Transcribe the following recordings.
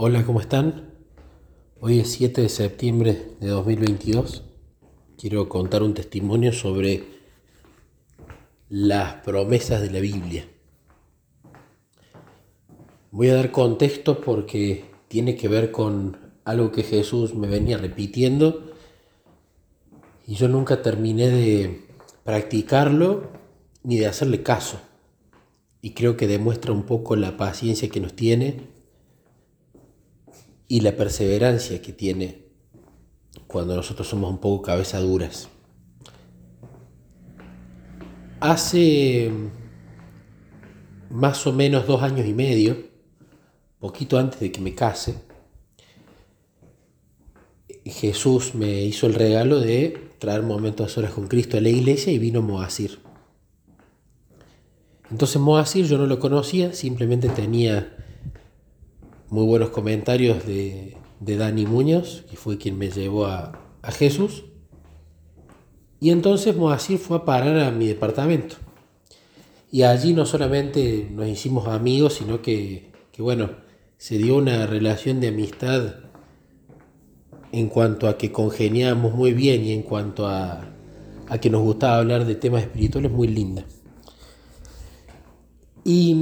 Hola, ¿cómo están? Hoy es 7 de septiembre de 2022. Quiero contar un testimonio sobre las promesas de la Biblia. Voy a dar contexto porque tiene que ver con algo que Jesús me venía repitiendo y yo nunca terminé de practicarlo ni de hacerle caso. Y creo que demuestra un poco la paciencia que nos tiene y la perseverancia que tiene cuando nosotros somos un poco cabeza duras. Hace más o menos dos años y medio, poquito antes de que me case, Jesús me hizo el regalo de traer momentos horas con Cristo a la iglesia y vino Moasir. Entonces Moasir yo no lo conocía, simplemente tenía muy buenos comentarios de, Dani Muñoz, que fue quien me llevó a, Jesús. Y entonces Moacir fue a parar a mi departamento. Y allí no solamente nos hicimos amigos, sino que, que, bueno, se dio una relación de amistad en cuanto a que congeniamos muy bien y en cuanto a, a que nos gustaba hablar de temas espirituales muy linda. Y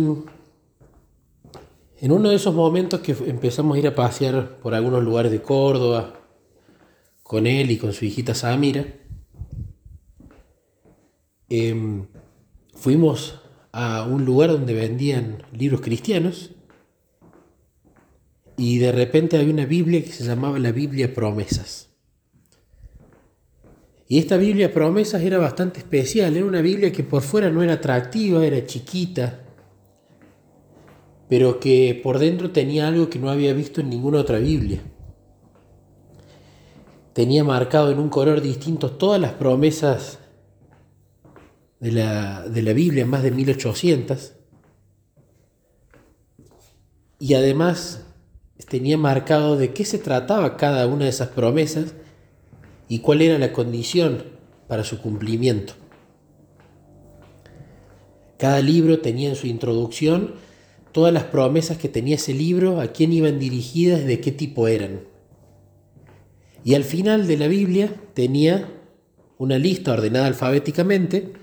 en uno de esos momentos que empezamos a ir a pasear por algunos lugares de Córdoba, con él y con su hijita Samira, em, fuimos a un lugar donde vendían libros cristianos y de repente había una Biblia que se llamaba la Biblia Promesas. Y esta Biblia Promesas era bastante especial, era una Biblia que por fuera no era atractiva, era chiquita, pero que por dentro tenía algo que no había visto en ninguna otra Biblia. Tenía marcado en un color distinto todas las promesas de la, de la Biblia, más de 1800. Y además tenía marcado de qué se trataba cada una de esas promesas y cuál era la condición para su cumplimiento. Cada libro tenía en su introducción todas las promesas que tenía ese libro, a quién iban dirigidas, de qué tipo eran. Y al final de la Biblia tenía una lista ordenada alfabéticamente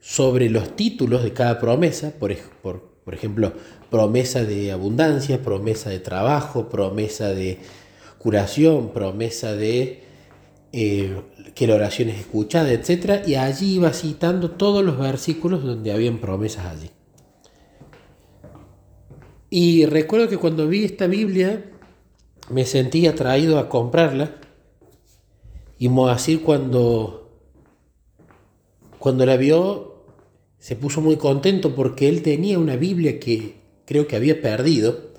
sobre los títulos de cada promesa, por, por, ejemplo, promesa de abundancia, promesa de trabajo, promesa de curación, promesa de eh, que la oración es escuchada, etc. Y allí iba citando todos los versículos donde habían promesas allí. Y recuerdo que cuando vi esta Biblia me sentí atraído a comprarla. Y Moacir cuando, cuando la vio se puso muy contento porque él tenía una Biblia que creo que había perdido,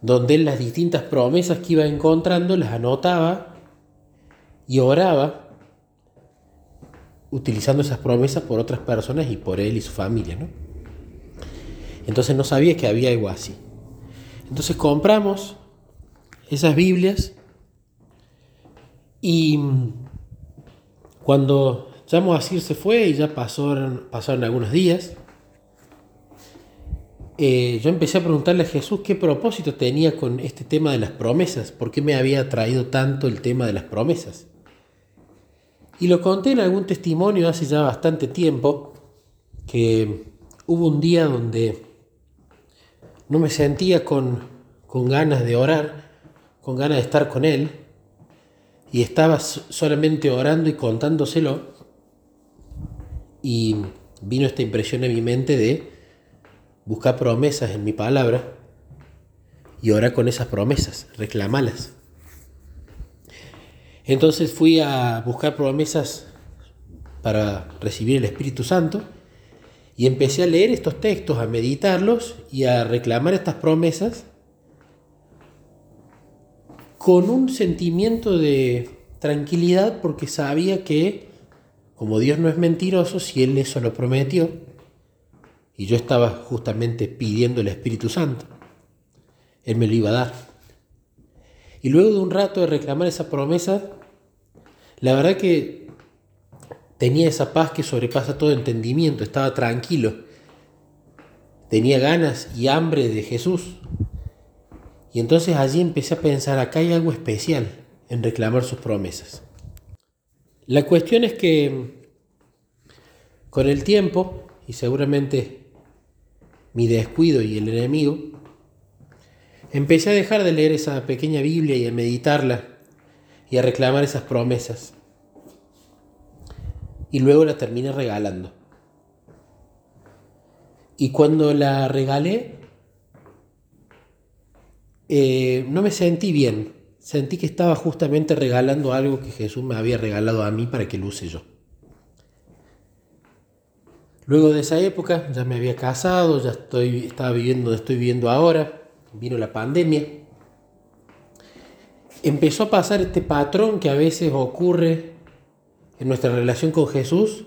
donde él las distintas promesas que iba encontrando las anotaba y oraba utilizando esas promesas por otras personas y por él y su familia. ¿no? Entonces no sabía que había algo así. Entonces compramos esas Biblias y cuando ya Moacir se fue y ya pasaron, pasaron algunos días, eh, yo empecé a preguntarle a Jesús qué propósito tenía con este tema de las promesas, por qué me había traído tanto el tema de las promesas. Y lo conté en algún testimonio hace ya bastante tiempo, que hubo un día donde no me sentía con, ganas de orar, con ganas de estar con Él, y estaba solamente orando y contándoselo, y vino esta impresión en mi mente de buscar promesas en mi palabra y orar con esas promesas, reclamarlas. Entonces fui a buscar promesas para recibir el Espíritu Santo y empecé a leer estos textos, a meditarlos y a reclamar estas promesas con un sentimiento de tranquilidad porque sabía que como Dios no es mentiroso, si Él eso lo prometió, y yo estaba justamente pidiendo el Espíritu Santo, Él me lo iba a dar. Y luego de un rato de reclamar esa promesa, la verdad que Tenía esa paz que sobrepasa todo entendimiento, estaba tranquilo. Tenía ganas y hambre de Jesús. Y entonces allí empecé a pensar, acá hay algo especial en reclamar sus promesas. La cuestión es que con el tiempo, y seguramente mi descuido y el enemigo, empecé a dejar de leer esa pequeña Biblia y a meditarla y a reclamar esas promesas. Y luego la terminé regalando. Y cuando la regalé, eh, no me sentí bien. Sentí que estaba justamente regalando algo que Jesús me había regalado a mí para que lo use yo. Luego de esa época ya me había casado, ya estoy, estaba viviendo donde estoy viviendo ahora, vino la pandemia. Empezó a pasar este patrón que a veces ocurre en nuestra relación con Jesús,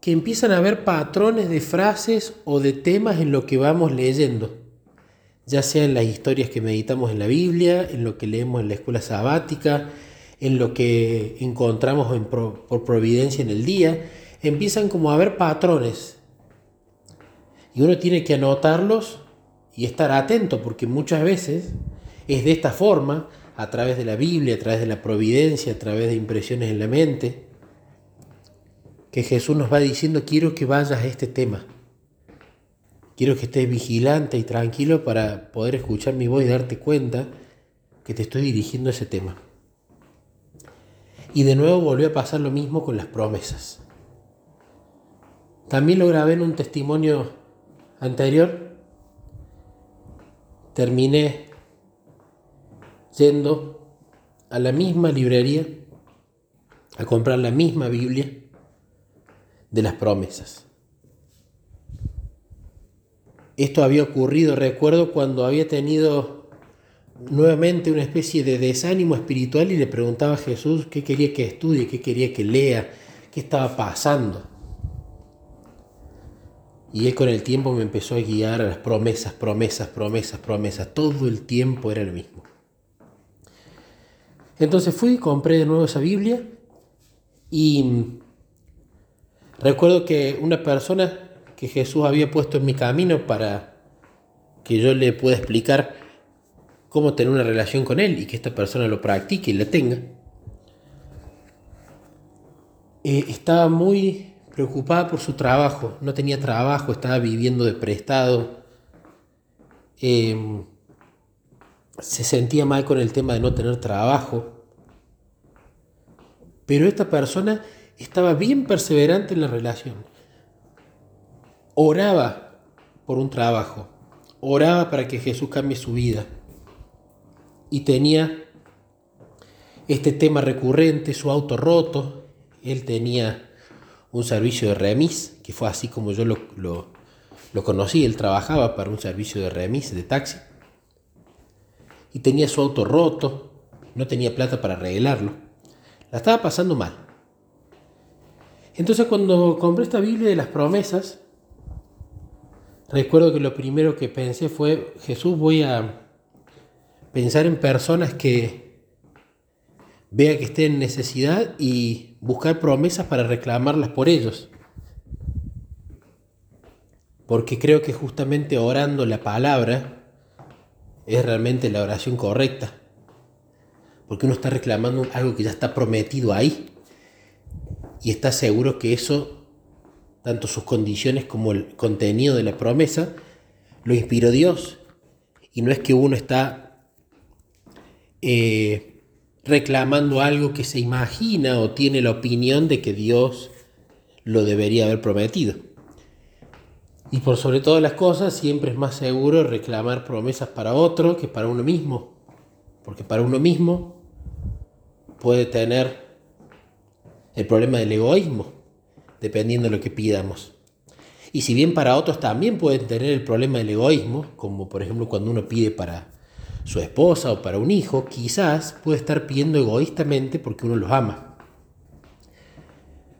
que empiezan a haber patrones de frases o de temas en lo que vamos leyendo ya sea en las historias que meditamos en la Biblia, en lo que leemos en la escuela sabática, en lo que encontramos por providencia en el día, empiezan como a haber patrones. Y uno tiene que anotarlos y estar atento, porque muchas veces es de esta forma, a través de la Biblia, a través de la providencia, a través de impresiones en la mente, que Jesús nos va diciendo, quiero que vayas a este tema. Quiero que estés vigilante y tranquilo para poder escuchar mi voz y darte cuenta que te estoy dirigiendo a ese tema. Y de nuevo volvió a pasar lo mismo con las promesas. También lo grabé en un testimonio anterior. Terminé yendo a la misma librería a comprar la misma Biblia de las promesas. Esto había ocurrido, recuerdo cuando había tenido nuevamente una especie de desánimo espiritual y le preguntaba a Jesús qué quería que estudie, qué quería que lea, qué estaba pasando. Y él con el tiempo me empezó a guiar a las promesas, promesas, promesas, promesas. Todo el tiempo era el mismo. Entonces fui, compré de nuevo esa Biblia y recuerdo que una persona que Jesús había puesto en mi camino para que yo le pueda explicar cómo tener una relación con Él y que esta persona lo practique y la tenga. Eh, estaba muy preocupada por su trabajo, no tenía trabajo, estaba viviendo de prestado, em, se sentía mal con el tema de no tener trabajo, pero esta persona estaba bien perseverante en la relación oraba por un trabajo, oraba para que Jesús cambie su vida. Y tenía este tema recurrente, su auto roto. Él tenía un servicio de remis, que fue así como yo lo, lo, conocí. Él trabajaba para un servicio de remis, de taxi. Y tenía su auto roto, no tenía plata para arreglarlo. La estaba pasando mal. Entonces cuando compré esta Biblia de las promesas, Recuerdo que lo primero que pensé fue, Jesús, voy a pensar en personas que vea que estén en necesidad y buscar promesas para reclamarlas por ellos. Porque creo que justamente orando la palabra es realmente la oración correcta. Porque uno está reclamando algo que ya está prometido ahí. Y está seguro que eso tanto sus condiciones como el contenido de la promesa, lo inspiró Dios. Y no es que uno está eh, reclamando algo que se imagina o tiene la opinión de que Dios lo debería haber prometido. Y por sobre todas las cosas, siempre es más seguro reclamar promesas para otro que para uno mismo. Porque para uno mismo puede tener el problema del egoísmo dependiendo de lo que pidamos. Y si bien para otros también pueden tener el problema del egoísmo, como por ejemplo cuando uno pide para su esposa o para un hijo, quizás puede estar pidiendo egoístamente porque uno los ama.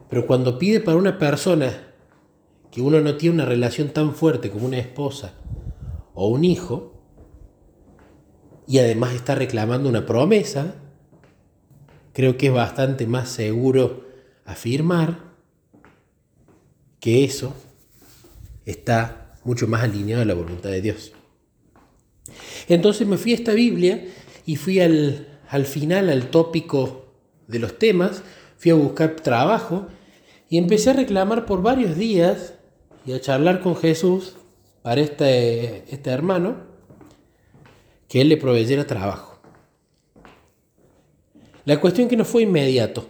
Pero cuando pide para una persona que uno no tiene una relación tan fuerte como una esposa o un hijo, y además está reclamando una promesa, creo que es bastante más seguro afirmar que eso está mucho más alineado a la voluntad de Dios. Entonces me fui a esta Biblia y fui al, al final, al tópico de los temas, fui a buscar trabajo y empecé a reclamar por varios días y a charlar con Jesús para este, este hermano que él le proveyera trabajo. La cuestión que no fue inmediato.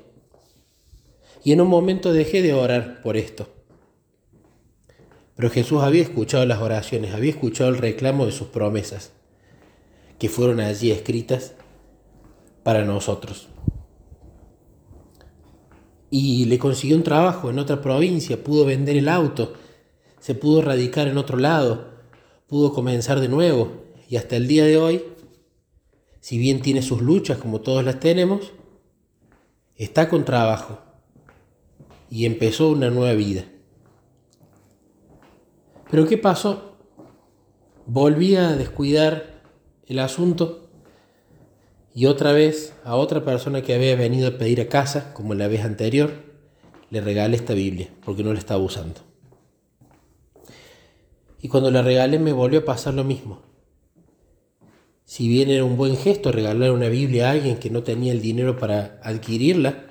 Y en un momento dejé de orar por esto. Pero Jesús había escuchado las oraciones, había escuchado el reclamo de sus promesas, que fueron allí escritas para nosotros. Y le consiguió un trabajo en otra provincia, pudo vender el auto, se pudo radicar en otro lado, pudo comenzar de nuevo y hasta el día de hoy, si bien tiene sus luchas como todos las tenemos, está con trabajo y empezó una nueva vida. Pero ¿qué pasó? Volví a descuidar el asunto y otra vez a otra persona que había venido a pedir a casa, como la vez anterior, le regalé esta Biblia porque no la estaba usando. Y cuando la regalé me volvió a pasar lo mismo. Si bien era un buen gesto regalar una Biblia a alguien que no tenía el dinero para adquirirla,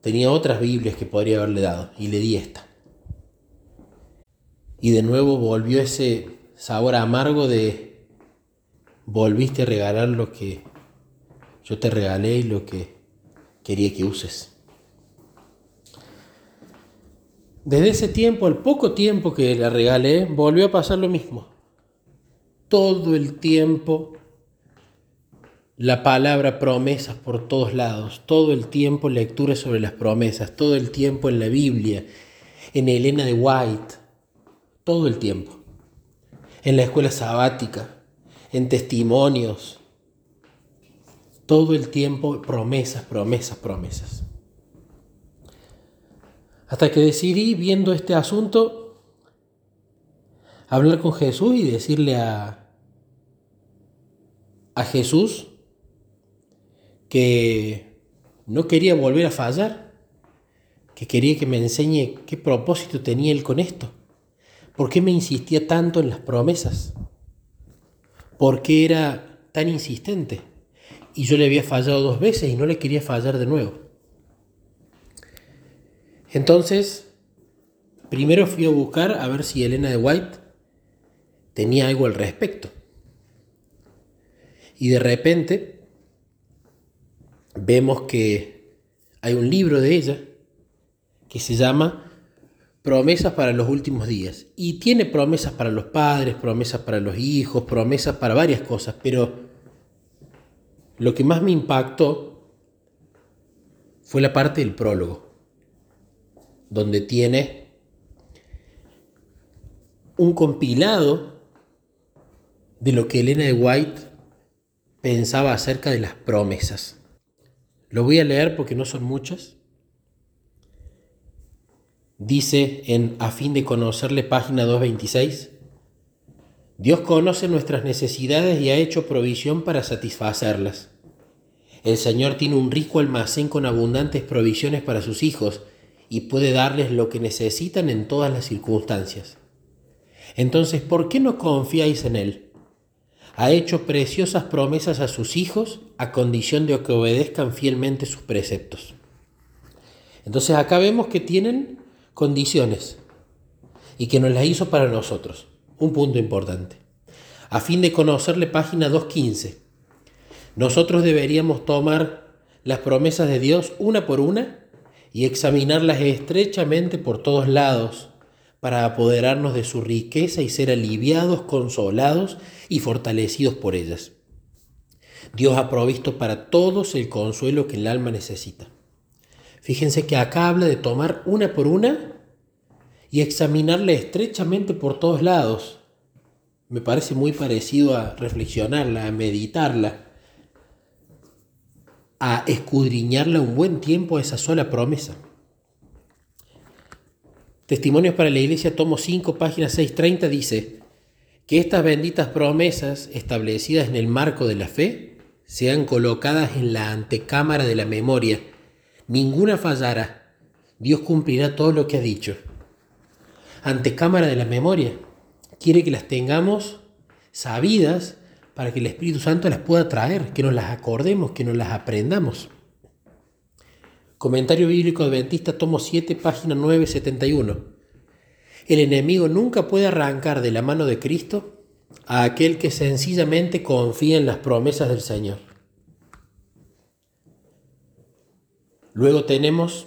tenía otras Biblias que podría haberle dado y le di esta. Y de nuevo volvió ese sabor amargo de volviste a regalar lo que yo te regalé y lo que quería que uses. Desde ese tiempo, al poco tiempo que la regalé, volvió a pasar lo mismo. Todo el tiempo la palabra promesas por todos lados, todo el tiempo lecturas sobre las promesas, todo el tiempo en la Biblia, en Elena de White, todo el tiempo. En la escuela sabática, en testimonios, todo el tiempo promesas, promesas, promesas. Hasta que decidí, viendo este asunto, hablar con Jesús y decirle a, a Jesús que no quería volver a fallar, que quería que me enseñe qué propósito tenía él con esto, por qué me insistía tanto en las promesas, por qué era tan insistente. Y yo le había fallado dos veces y no le quería fallar de nuevo. Entonces, primero fui a buscar a ver si Elena de White tenía algo al respecto. Y de repente vemos que hay un libro de ella que se llama Promesas para los últimos días. Y tiene promesas para los padres, promesas para los hijos, promesas para varias cosas, pero lo que más me impactó fue la parte del prólogo donde tiene un compilado de lo que Elena de White pensaba acerca de las promesas. Lo voy a leer porque no son muchas. Dice en A fin de conocerle, página 226, Dios conoce nuestras necesidades y ha hecho provisión para satisfacerlas. El Señor tiene un rico almacén con abundantes provisiones para sus hijos y puede darles lo que necesitan en todas las circunstancias. Entonces, ¿por qué no confiáis en Él? Ha hecho preciosas promesas a sus hijos a condición de que obedezcan fielmente sus preceptos. Entonces acá vemos que tienen condiciones y que nos las hizo para nosotros. Un punto importante. A fin de conocerle página 2.15, nosotros deberíamos tomar las promesas de Dios una por una y examinarlas estrechamente por todos lados para apoderarnos de su riqueza y ser aliviados, consolados y fortalecidos por ellas. Dios ha provisto para todos el consuelo que el alma necesita. Fíjense que acá habla de tomar una por una y examinarla estrechamente por todos lados. Me parece muy parecido a reflexionarla, a meditarla, a escudriñarla un buen tiempo a esa sola promesa. Testimonios para la Iglesia, tomo 5, página 630, dice que estas benditas promesas establecidas en el marco de la fe sean colocadas en la antecámara de la memoria. Ninguna fallará. Dios cumplirá todo lo que ha dicho. Antecámara de la memoria. Quiere que las tengamos sabidas para que el Espíritu Santo las pueda traer, que nos las acordemos, que nos las aprendamos. Comentario bíblico adventista, tomo 7, página 971. El enemigo nunca puede arrancar de la mano de Cristo a aquel que sencillamente confía en las promesas del Señor. Luego tenemos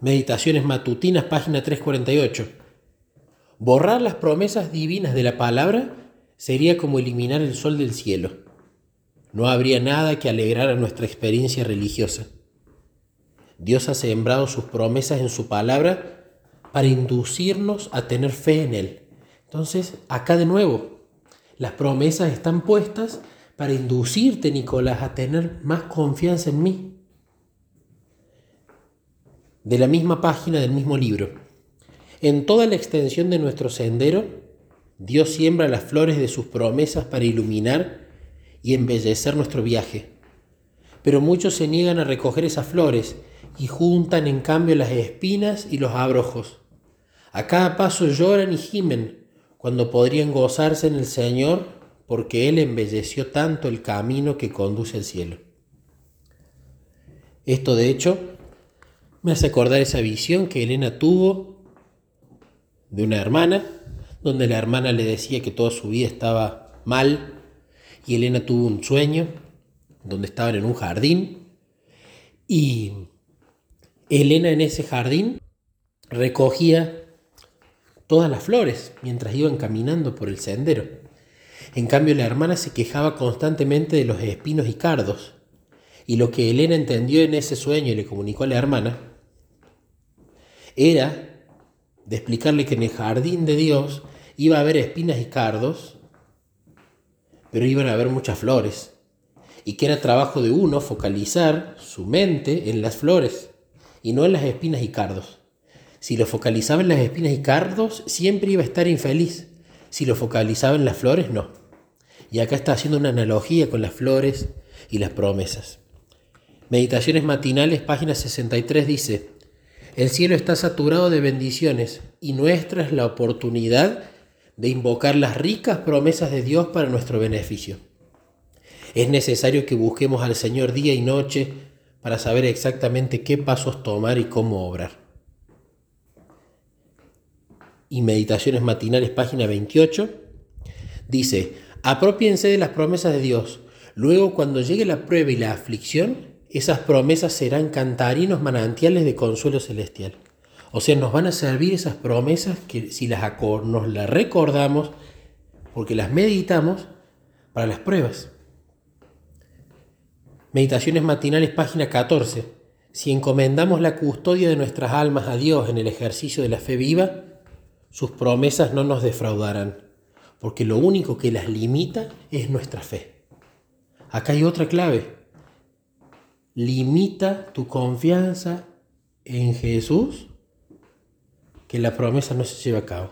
Meditaciones Matutinas, página 348. Borrar las promesas divinas de la palabra sería como eliminar el sol del cielo. No habría nada que alegrara nuestra experiencia religiosa. Dios ha sembrado sus promesas en su palabra para inducirnos a tener fe en Él. Entonces, acá de nuevo, las promesas están puestas para inducirte, Nicolás, a tener más confianza en mí. De la misma página del mismo libro. En toda la extensión de nuestro sendero, Dios siembra las flores de sus promesas para iluminar y embellecer nuestro viaje. Pero muchos se niegan a recoger esas flores y juntan en cambio las espinas y los abrojos. A cada paso lloran y gimen cuando podrían gozarse en el Señor porque Él embelleció tanto el camino que conduce al cielo. Esto de hecho me hace acordar esa visión que Elena tuvo de una hermana donde la hermana le decía que toda su vida estaba mal y Elena tuvo un sueño donde estaban en un jardín y Elena en ese jardín recogía todas las flores mientras iban caminando por el sendero. En cambio la hermana se quejaba constantemente de los espinos y cardos. Y lo que Elena entendió en ese sueño y le comunicó a la hermana era de explicarle que en el jardín de Dios iba a haber espinas y cardos, pero iban a haber muchas flores, y que era trabajo de uno focalizar su mente en las flores y no en las espinas y cardos. Si lo focalizaba en las espinas y cardos, siempre iba a estar infeliz. Si lo focalizaba en las flores, no. Y acá está haciendo una analogía con las flores y las promesas. Meditaciones matinales, página 63 dice, el cielo está saturado de bendiciones y nuestra es la oportunidad de invocar las ricas promesas de Dios para nuestro beneficio. Es necesario que busquemos al Señor día y noche para saber exactamente qué pasos tomar y cómo obrar. Y Meditaciones Matinales, página 28, dice, apropiense de las promesas de Dios. Luego, cuando llegue la prueba y la aflicción, esas promesas serán cantarinos manantiales de consuelo celestial. O sea, nos van a servir esas promesas que si las nos las recordamos, porque las meditamos para las pruebas. Meditaciones matinales, página 14. Si encomendamos la custodia de nuestras almas a Dios en el ejercicio de la fe viva, sus promesas no nos defraudarán, porque lo único que las limita es nuestra fe. Acá hay otra clave. Limita tu confianza en Jesús que la promesa no se lleve a cabo.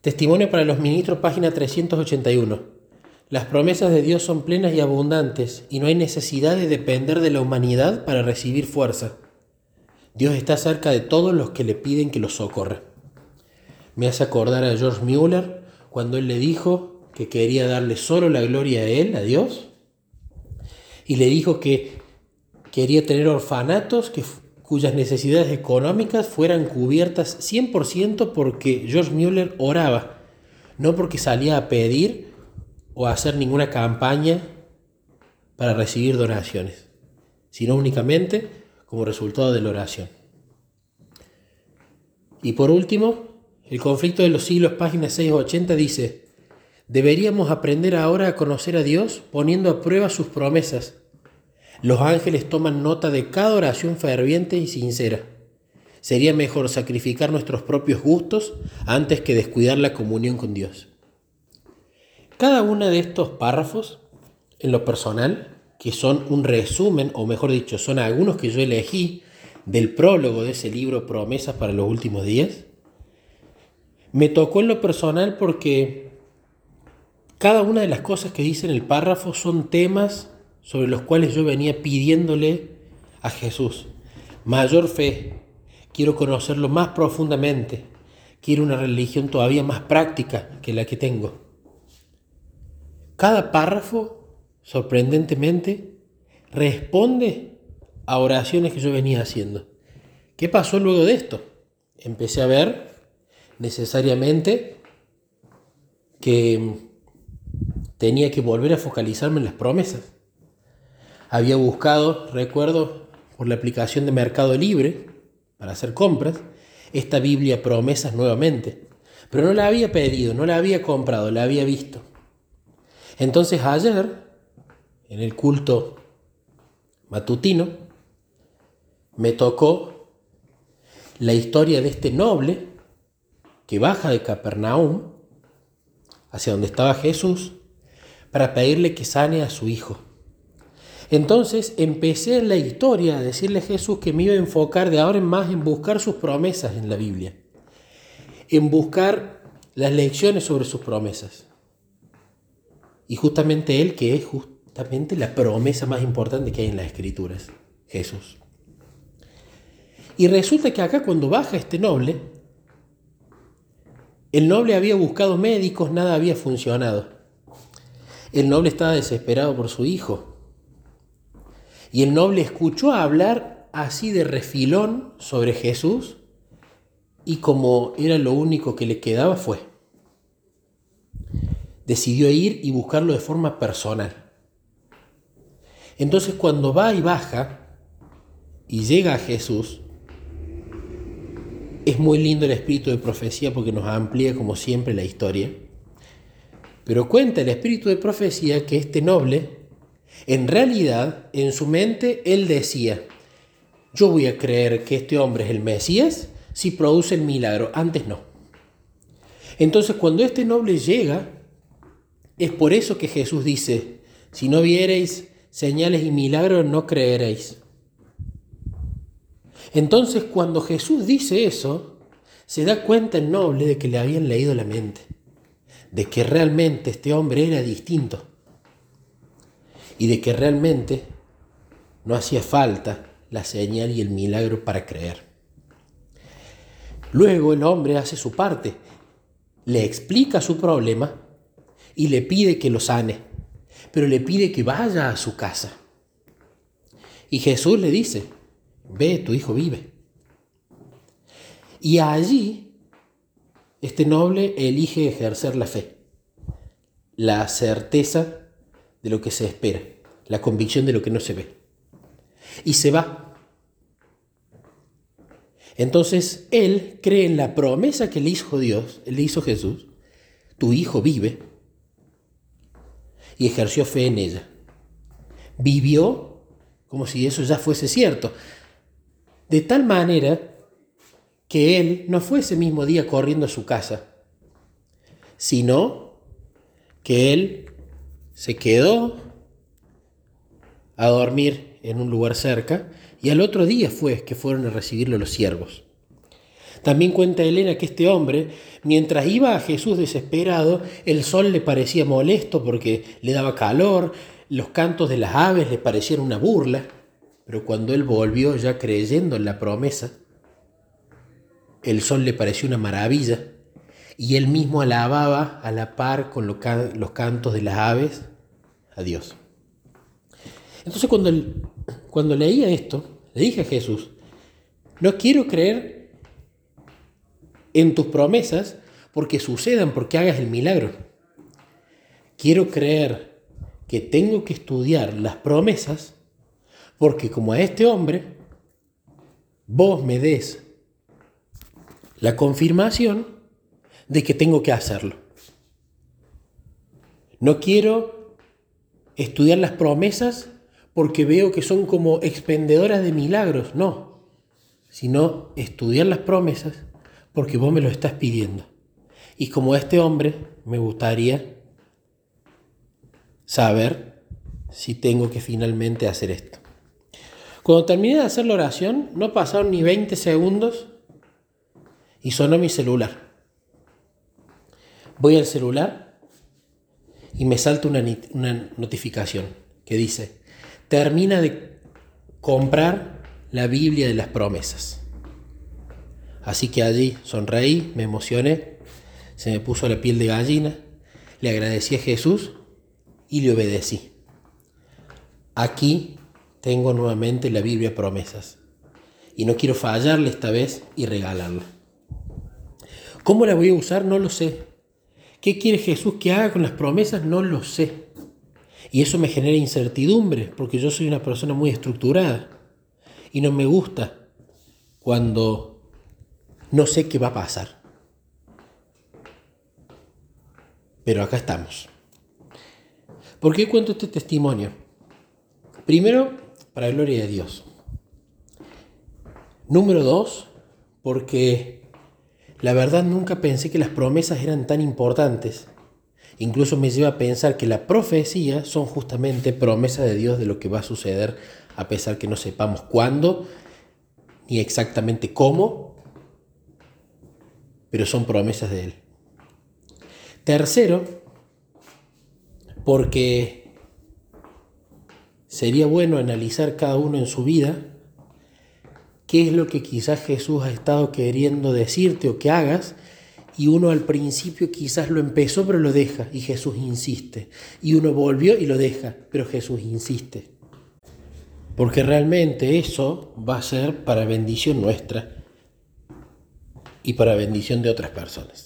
Testimonio para los ministros, página 381. Las promesas de Dios son plenas y abundantes y no hay necesidad de depender de la humanidad para recibir fuerza. Dios está cerca de todos los que le piden que los socorra. Me hace acordar a George Mueller cuando él le dijo que quería darle solo la gloria a él, a Dios, y le dijo que quería tener orfanatos que cuyas necesidades económicas fueran cubiertas 100% porque George Mueller oraba, no porque salía a pedir o a hacer ninguna campaña para recibir donaciones, sino únicamente como resultado de la oración. Y por último, el conflicto de los siglos, página 680, dice, deberíamos aprender ahora a conocer a Dios poniendo a prueba sus promesas los ángeles toman nota de cada oración ferviente y sincera. Sería mejor sacrificar nuestros propios gustos antes que descuidar la comunión con Dios. Cada uno de estos párrafos, en lo personal, que son un resumen, o mejor dicho, son algunos que yo elegí del prólogo de ese libro Promesas para los últimos días, me tocó en lo personal porque cada una de las cosas que dice en el párrafo son temas sobre los cuales yo venía pidiéndole a Jesús. Mayor fe, quiero conocerlo más profundamente, quiero una religión todavía más práctica que la que tengo. Cada párrafo, sorprendentemente, responde a oraciones que yo venía haciendo. ¿Qué pasó luego de esto? Empecé a ver necesariamente que tenía que volver a focalizarme en las promesas. Había buscado, recuerdo, por la aplicación de Mercado Libre para hacer compras, esta Biblia promesas nuevamente. Pero no la había pedido, no la había comprado, la había visto. Entonces ayer, en el culto matutino, me tocó la historia de este noble que baja de Capernaum hacia donde estaba Jesús para pedirle que sane a su hijo. Entonces empecé en la historia a decirle a Jesús que me iba a enfocar de ahora en más en buscar sus promesas en la Biblia, en buscar las lecciones sobre sus promesas. Y justamente Él, que es justamente la promesa más importante que hay en las Escrituras, Jesús. Y resulta que acá cuando baja este noble, el noble había buscado médicos, nada había funcionado. El noble estaba desesperado por su hijo, y el noble escuchó hablar así de refilón sobre Jesús y como era lo único que le quedaba fue. Decidió ir y buscarlo de forma personal. Entonces cuando va y baja y llega a Jesús, es muy lindo el espíritu de profecía porque nos amplía como siempre la historia. Pero cuenta el espíritu de profecía que este noble en realidad, en su mente, él decía, yo voy a creer que este hombre es el Mesías si produce el milagro, antes no. Entonces, cuando este noble llega, es por eso que Jesús dice, si no viereis señales y milagros, no creeréis. Entonces, cuando Jesús dice eso, se da cuenta el noble de que le habían leído la mente, de que realmente este hombre era distinto y de que realmente no hacía falta la señal y el milagro para creer. Luego el hombre hace su parte, le explica su problema y le pide que lo sane, pero le pide que vaya a su casa. Y Jesús le dice, ve, tu hijo vive. Y allí este noble elige ejercer la fe, la certeza de lo que se espera, la convicción de lo que no se ve. Y se va. Entonces él cree en la promesa que le hizo Dios, le hizo Jesús, tu hijo vive, y ejerció fe en ella. Vivió como si eso ya fuese cierto, de tal manera que él no fue ese mismo día corriendo a su casa, sino que él se quedó a dormir en un lugar cerca y al otro día fue que fueron a recibirlo los siervos. También cuenta Elena que este hombre, mientras iba a Jesús desesperado, el sol le parecía molesto porque le daba calor, los cantos de las aves le parecieron una burla, pero cuando él volvió ya creyendo en la promesa, el sol le pareció una maravilla y él mismo alababa a la par con los cantos de las aves a Dios. Entonces cuando, cuando leía esto, le dije a Jesús, no quiero creer en tus promesas porque sucedan, porque hagas el milagro. Quiero creer que tengo que estudiar las promesas porque como a este hombre, vos me des la confirmación de que tengo que hacerlo. No quiero estudiar las promesas porque veo que son como expendedoras de milagros, no, sino estudiar las promesas porque vos me lo estás pidiendo. Y como este hombre, me gustaría saber si tengo que finalmente hacer esto. Cuando terminé de hacer la oración, no pasaron ni 20 segundos y sonó mi celular. Voy al celular y me salta una, notificación que dice, termina de comprar la Biblia de las promesas. Así que allí sonreí, me emocioné, se me puso la piel de gallina, le agradecí a Jesús y le obedecí. Aquí tengo nuevamente la Biblia promesas y no quiero fallarle esta vez y regalarla. ¿Cómo la voy a usar? No lo sé. ¿Qué quiere Jesús que haga con las promesas? No lo sé. Y eso me genera incertidumbre, porque yo soy una persona muy estructurada. Y no me gusta cuando no sé qué va a pasar. Pero acá estamos. ¿Por qué cuento este testimonio? Primero, para gloria de Dios. Número dos, porque la verdad nunca pensé que las promesas eran tan importantes. Incluso me lleva a pensar que la profecía son justamente promesas de Dios de lo que va a suceder, a pesar que no sepamos cuándo ni exactamente cómo, pero son promesas de Él. Tercero, porque sería bueno analizar cada uno en su vida qué es lo que quizás Jesús ha estado queriendo decirte o que hagas, y uno al principio quizás lo empezó pero lo deja y Jesús insiste, y uno volvió y lo deja, pero Jesús insiste. Porque realmente eso va a ser para bendición nuestra y para bendición de otras personas.